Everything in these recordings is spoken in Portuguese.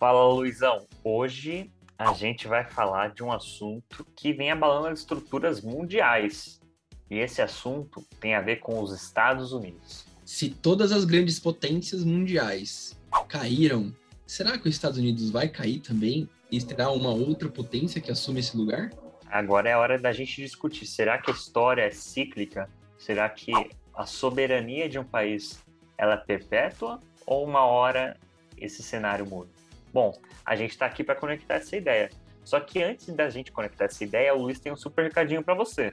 Fala, Luizão. Hoje a gente vai falar de um assunto que vem abalando as estruturas mundiais. E esse assunto tem a ver com os Estados Unidos. Se todas as grandes potências mundiais caíram, será que os Estados Unidos vai cair também e terá uma outra potência que assume esse lugar? Agora é a hora da gente discutir. Será que a história é cíclica? Será que a soberania de um país ela é perpétua ou uma hora esse cenário muda? Bom, a gente está aqui para conectar essa ideia. Só que antes da gente conectar essa ideia, o Luiz tem um super recadinho para você.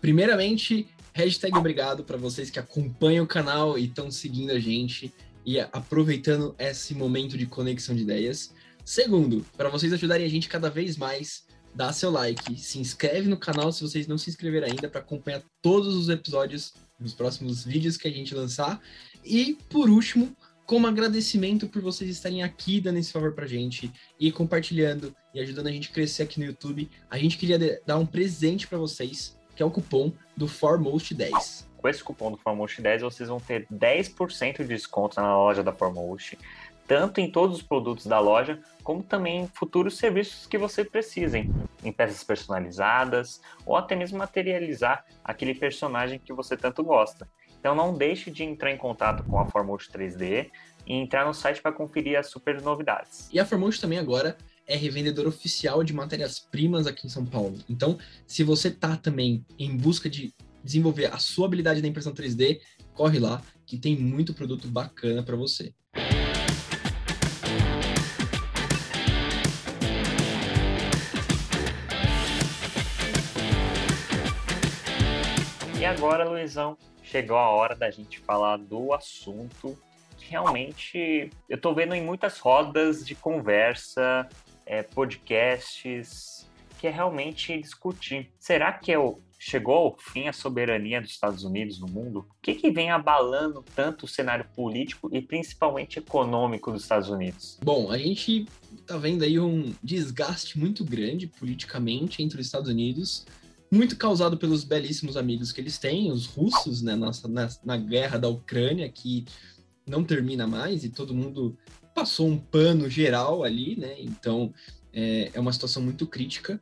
Primeiramente, hashtag obrigado para vocês que acompanham o canal e estão seguindo a gente e aproveitando esse momento de conexão de ideias. Segundo, para vocês ajudarem a gente cada vez mais, dá seu like, se inscreve no canal se vocês não se inscreveram ainda para acompanhar todos os episódios, os próximos vídeos que a gente lançar. E por último, como agradecimento por vocês estarem aqui dando esse favor pra gente e compartilhando e ajudando a gente a crescer aqui no YouTube, a gente queria dar um presente para vocês, que é o cupom do Foremost 10. Com esse cupom do Foremost 10, vocês vão ter 10% de desconto na loja da Foremost, tanto em todos os produtos da loja, como também em futuros serviços que você precisem, em peças personalizadas ou até mesmo materializar aquele personagem que você tanto gosta. Então não deixe de entrar em contato com a Formote 3D e entrar no site para conferir as super novidades. E a Formote também agora é revendedora oficial de matérias-primas aqui em São Paulo. Então, se você tá também em busca de desenvolver a sua habilidade da impressão 3D, corre lá que tem muito produto bacana para você. E agora, Luizão, chegou a hora da gente falar do assunto que realmente eu estou vendo em muitas rodas de conversa, é, podcasts, que é realmente discutir. Será que é o, chegou ao fim a soberania dos Estados Unidos no mundo? O que, que vem abalando tanto o cenário político e principalmente econômico dos Estados Unidos? Bom, a gente está vendo aí um desgaste muito grande politicamente entre os Estados Unidos muito causado pelos belíssimos amigos que eles têm, os russos, né, nossa, na, na guerra da Ucrânia, que não termina mais e todo mundo passou um pano geral ali, né? Então é, é uma situação muito crítica.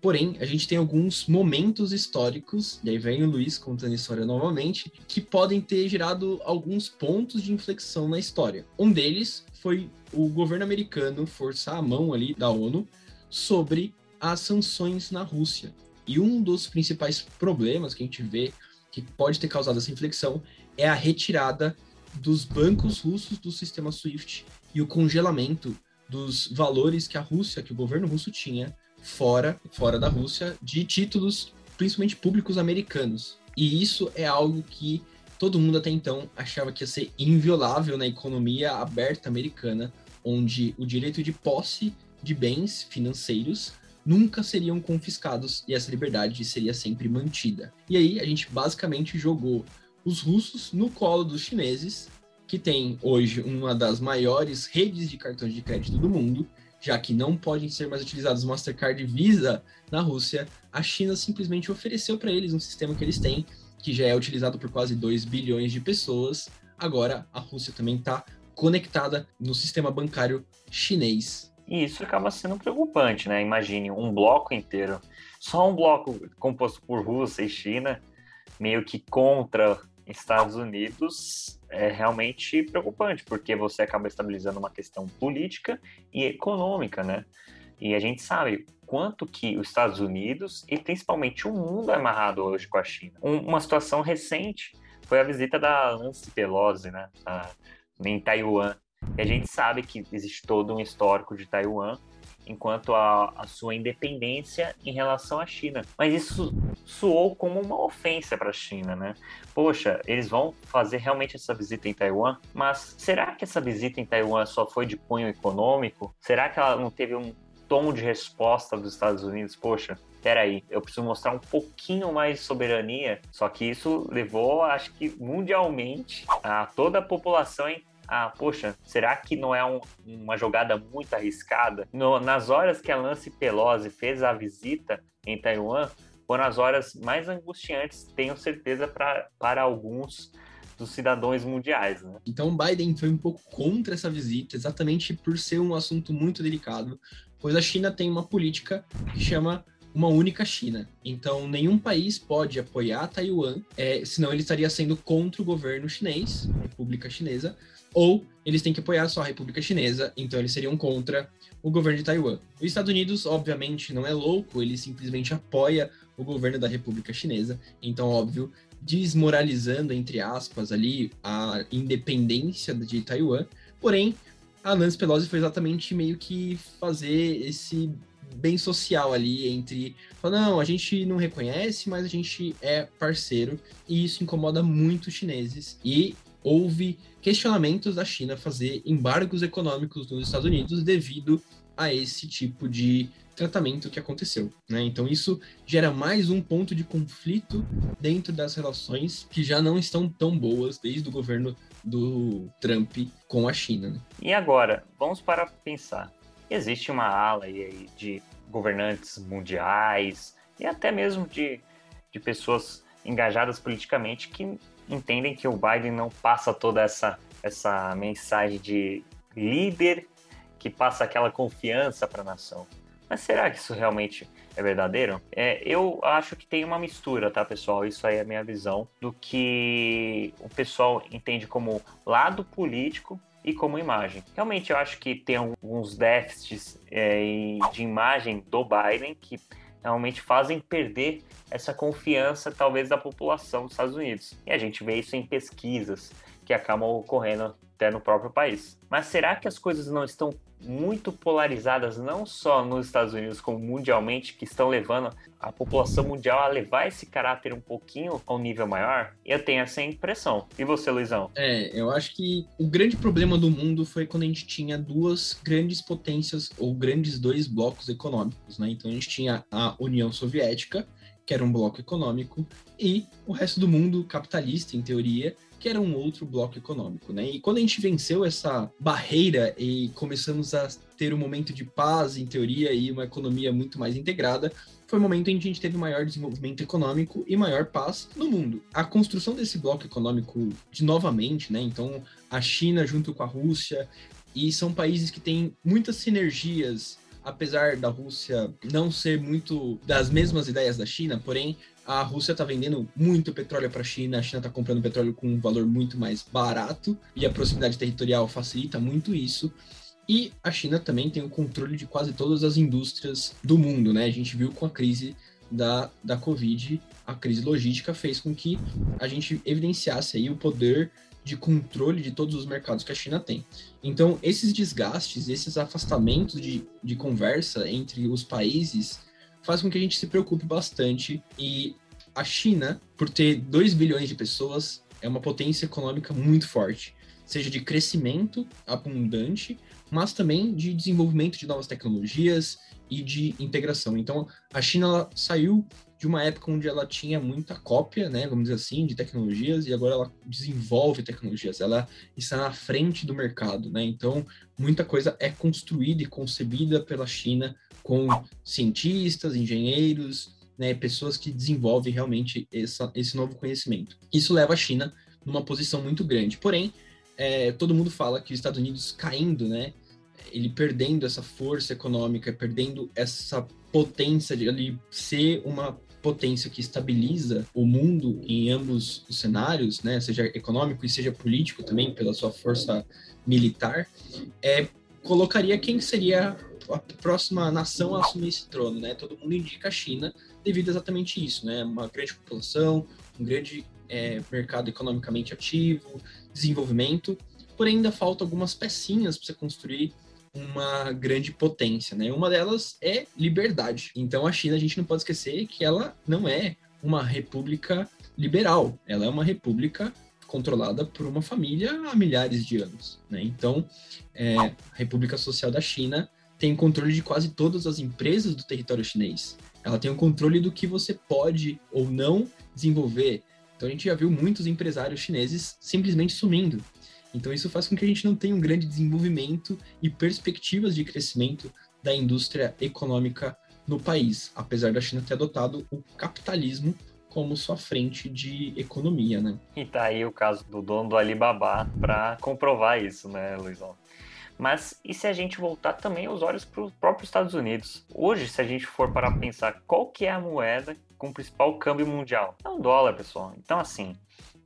Porém, a gente tem alguns momentos históricos, e aí vem o Luiz contando a história novamente, que podem ter gerado alguns pontos de inflexão na história. Um deles foi o governo americano forçar a mão ali da ONU sobre as sanções na Rússia. E um dos principais problemas que a gente vê que pode ter causado essa inflexão é a retirada dos bancos russos do sistema SWIFT e o congelamento dos valores que a Rússia, que o governo russo tinha fora, fora da Rússia, de títulos principalmente públicos americanos. E isso é algo que todo mundo até então achava que ia ser inviolável na economia aberta americana, onde o direito de posse de bens financeiros nunca seriam confiscados e essa liberdade seria sempre mantida. E aí a gente basicamente jogou os russos no colo dos chineses, que tem hoje uma das maiores redes de cartões de crédito do mundo, já que não podem ser mais utilizados Mastercard e Visa na Rússia, a China simplesmente ofereceu para eles um sistema que eles têm, que já é utilizado por quase 2 bilhões de pessoas. Agora a Rússia também está conectada no sistema bancário chinês. E isso acaba sendo preocupante, né? Imagine um bloco inteiro, só um bloco composto por Rússia e China, meio que contra Estados Unidos, é realmente preocupante, porque você acaba estabilizando uma questão política e econômica, né? E a gente sabe quanto que os Estados Unidos e principalmente o mundo é amarrado hoje com a China. Um, uma situação recente foi a visita da Nancy Pelosi, né, a, em Taiwan, e a gente sabe que existe todo um histórico de Taiwan enquanto a, a, sua independência em relação à China. Mas isso soou como uma ofensa para a China, né? Poxa, eles vão fazer realmente essa visita em Taiwan, mas será que essa visita em Taiwan só foi de cunho econômico? Será que ela não teve um tom de resposta dos Estados Unidos? Poxa, peraí, eu preciso mostrar um pouquinho mais de soberania. Só que isso levou, acho que mundialmente, a toda a população ah, poxa, será que não é um, uma jogada muito arriscada? No, nas horas que a Lance Pelosi fez a visita em Taiwan, foram as horas mais angustiantes, tenho certeza, pra, para alguns dos cidadãos mundiais, né? Então Biden foi um pouco contra essa visita, exatamente por ser um assunto muito delicado, pois a China tem uma política que chama uma única China. Então, nenhum país pode apoiar Taiwan, é, senão ele estaria sendo contra o governo chinês, República Chinesa, ou eles têm que apoiar só a República Chinesa, então eles seriam contra o governo de Taiwan. Os Estados Unidos, obviamente, não é louco, ele simplesmente apoia o governo da República Chinesa, então, óbvio, desmoralizando, entre aspas, ali a independência de Taiwan. Porém, a Nancy Pelosi foi exatamente meio que fazer esse bem social ali entre falar, não, a gente não reconhece, mas a gente é parceiro, e isso incomoda muito os chineses. E houve questionamentos da China fazer embargos econômicos nos Estados Unidos devido a esse tipo de tratamento que aconteceu. Né? Então isso gera mais um ponto de conflito dentro das relações que já não estão tão boas desde o governo do Trump com a China. Né? E agora, vamos para pensar. Existe uma ala aí de governantes mundiais e até mesmo de, de pessoas engajadas politicamente que entendem que o Biden não passa toda essa, essa mensagem de líder que passa aquela confiança para a nação. Mas será que isso realmente é verdadeiro? É, eu acho que tem uma mistura, tá, pessoal? Isso aí é a minha visão do que o pessoal entende como lado político e como imagem. Realmente eu acho que tem alguns déficits é, de imagem do Biden que realmente fazem perder essa confiança, talvez, da população dos Estados Unidos. E a gente vê isso em pesquisas que acabam ocorrendo até no próprio país. Mas será que as coisas não estão muito polarizadas, não só nos Estados Unidos, como mundialmente, que estão levando a população mundial a levar esse caráter um pouquinho ao nível maior? Eu tenho essa impressão. E você, Luizão? É, eu acho que o grande problema do mundo foi quando a gente tinha duas grandes potências, ou grandes dois blocos econômicos, né? Então a gente tinha a União Soviética, que era um bloco econômico, e o resto do mundo capitalista, em teoria, que era um outro bloco econômico, né? E quando a gente venceu essa barreira e começamos a ter um momento de paz, em teoria, e uma economia muito mais integrada, foi o momento em que a gente teve maior desenvolvimento econômico e maior paz no mundo. A construção desse bloco econômico de novamente, né? Então, a China junto com a Rússia, e são países que têm muitas sinergias apesar da Rússia não ser muito das mesmas ideias da China, porém a Rússia está vendendo muito petróleo para a China, a China está comprando petróleo com um valor muito mais barato e a proximidade territorial facilita muito isso. E a China também tem o controle de quase todas as indústrias do mundo, né? A gente viu com a crise da, da Covid, a crise logística fez com que a gente evidenciasse aí o poder de controle de todos os mercados que a China tem. Então, esses desgastes, esses afastamentos de, de conversa entre os países faz com que a gente se preocupe bastante. E a China, por ter 2 bilhões de pessoas, é uma potência econômica muito forte, seja de crescimento abundante, mas também de desenvolvimento de novas tecnologias e de integração. Então, a China saiu de uma época onde ela tinha muita cópia, né, vamos dizer assim, de tecnologias e agora ela desenvolve tecnologias, ela está na frente do mercado, né? Então, muita coisa é construída e concebida pela China com cientistas, engenheiros, né, pessoas que desenvolvem realmente essa, esse novo conhecimento. Isso leva a China numa posição muito grande. Porém, é, todo mundo fala que os Estados Unidos caindo, né, ele perdendo essa força econômica, perdendo essa potência de ali ser uma potência que estabiliza o mundo em ambos os cenários, né, seja econômico e seja político também pela sua força militar, é, colocaria quem seria a próxima nação a assumir esse trono, né? Todo mundo indica a China devido exatamente isso, né? Uma grande população, um grande é, mercado economicamente ativo, desenvolvimento, porém ainda falta algumas pecinhas para você construir uma grande potência, né? Uma delas é liberdade. Então a China a gente não pode esquecer que ela não é uma república liberal, ela é uma república controlada por uma família há milhares de anos, né? Então é, a República Social da China tem controle de quase todas as empresas do território chinês. Ela tem o controle do que você pode ou não desenvolver. Então a gente já viu muitos empresários chineses simplesmente sumindo. Então isso faz com que a gente não tenha um grande desenvolvimento e perspectivas de crescimento da indústria econômica no país, apesar da China ter adotado o capitalismo como sua frente de economia, né? E tá aí o caso do dono do Alibaba para comprovar isso, né, Luizão? Mas e se a gente voltar também os olhos para os próprios Estados Unidos? Hoje, se a gente for para pensar qual que é a moeda com o principal câmbio mundial, é o dólar, pessoal. Então, assim,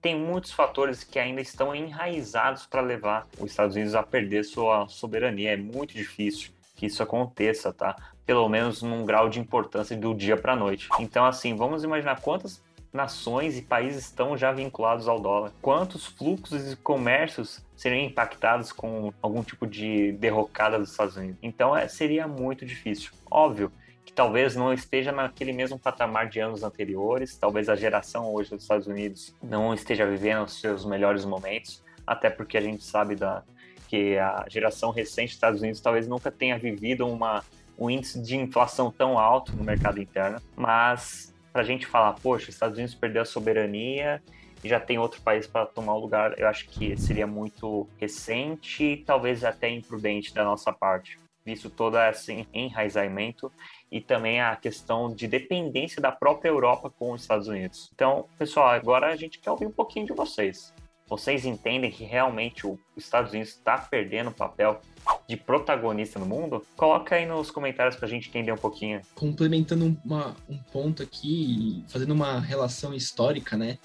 tem muitos fatores que ainda estão enraizados para levar os Estados Unidos a perder sua soberania. É muito difícil que isso aconteça, tá? Pelo menos num grau de importância do dia para a noite. Então, assim, vamos imaginar quantas nações e países estão já vinculados ao dólar. Quantos fluxos e comércios seriam impactados com algum tipo de derrocada dos Estados Unidos? Então, é, seria muito difícil. Óbvio que talvez não esteja naquele mesmo patamar de anos anteriores, talvez a geração hoje dos Estados Unidos não esteja vivendo os seus melhores momentos, até porque a gente sabe da, que a geração recente dos Estados Unidos talvez nunca tenha vivido uma, um índice de inflação tão alto no mercado interno, mas para a gente falar, poxa, os Estados Unidos perdeu a soberania e já tem outro país para tomar o lugar, eu acho que seria muito recente e talvez até imprudente da nossa parte, visto todo esse enraizamento e também a questão de dependência da própria Europa com os Estados Unidos. Então, pessoal, agora a gente quer ouvir um pouquinho de vocês. Vocês entendem que realmente os Estados Unidos está perdendo o papel de protagonista no mundo? Coloca aí nos comentários para a gente entender um pouquinho. Complementando uma, um ponto aqui, fazendo uma relação histórica, né?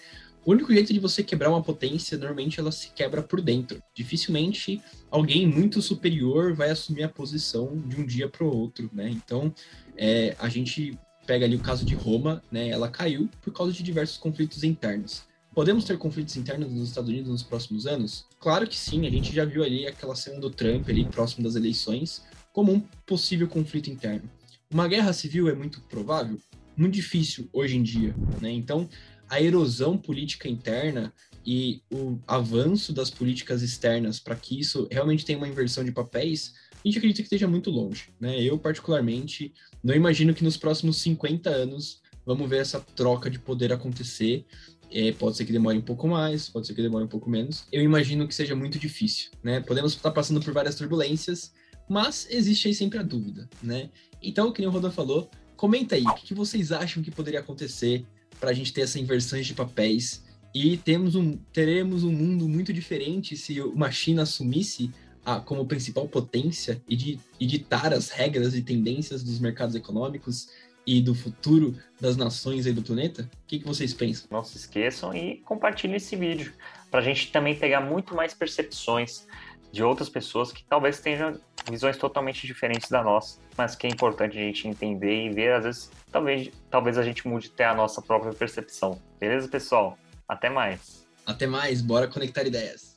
O único jeito de você quebrar uma potência, normalmente ela se quebra por dentro. Dificilmente alguém muito superior vai assumir a posição de um dia para o outro, né? Então, é, a gente pega ali o caso de Roma, né? Ela caiu por causa de diversos conflitos internos. Podemos ter conflitos internos nos Estados Unidos nos próximos anos? Claro que sim, a gente já viu ali aquela cena do Trump ali próximo das eleições como um possível conflito interno. Uma guerra civil é muito provável? Muito difícil hoje em dia, né? Então, a erosão política interna e o avanço das políticas externas para que isso realmente tenha uma inversão de papéis, a gente acredita que esteja muito longe. Né? Eu, particularmente, não imagino que nos próximos 50 anos vamos ver essa troca de poder acontecer. É, pode ser que demore um pouco mais, pode ser que demore um pouco menos. Eu imagino que seja muito difícil. Né? Podemos estar passando por várias turbulências, mas existe aí sempre a dúvida. Né? Então, como o Rodolfo falou, comenta aí o que vocês acham que poderia acontecer para a gente ter essa inversão de papéis e temos um, teremos um mundo muito diferente se uma China assumisse a, como principal potência e, de, ditar as regras e tendências dos mercados econômicos e do futuro das nações aí do planeta? O que, que vocês pensam? Não se esqueçam e compartilhem esse vídeo para a gente também pegar muito mais percepções de outras pessoas que talvez tenham visões totalmente diferentes da nossa, mas que é importante a gente entender e ver, às vezes, talvez, talvez a gente mude até a nossa própria percepção. Beleza, pessoal? Até mais. Até mais, bora conectar ideias.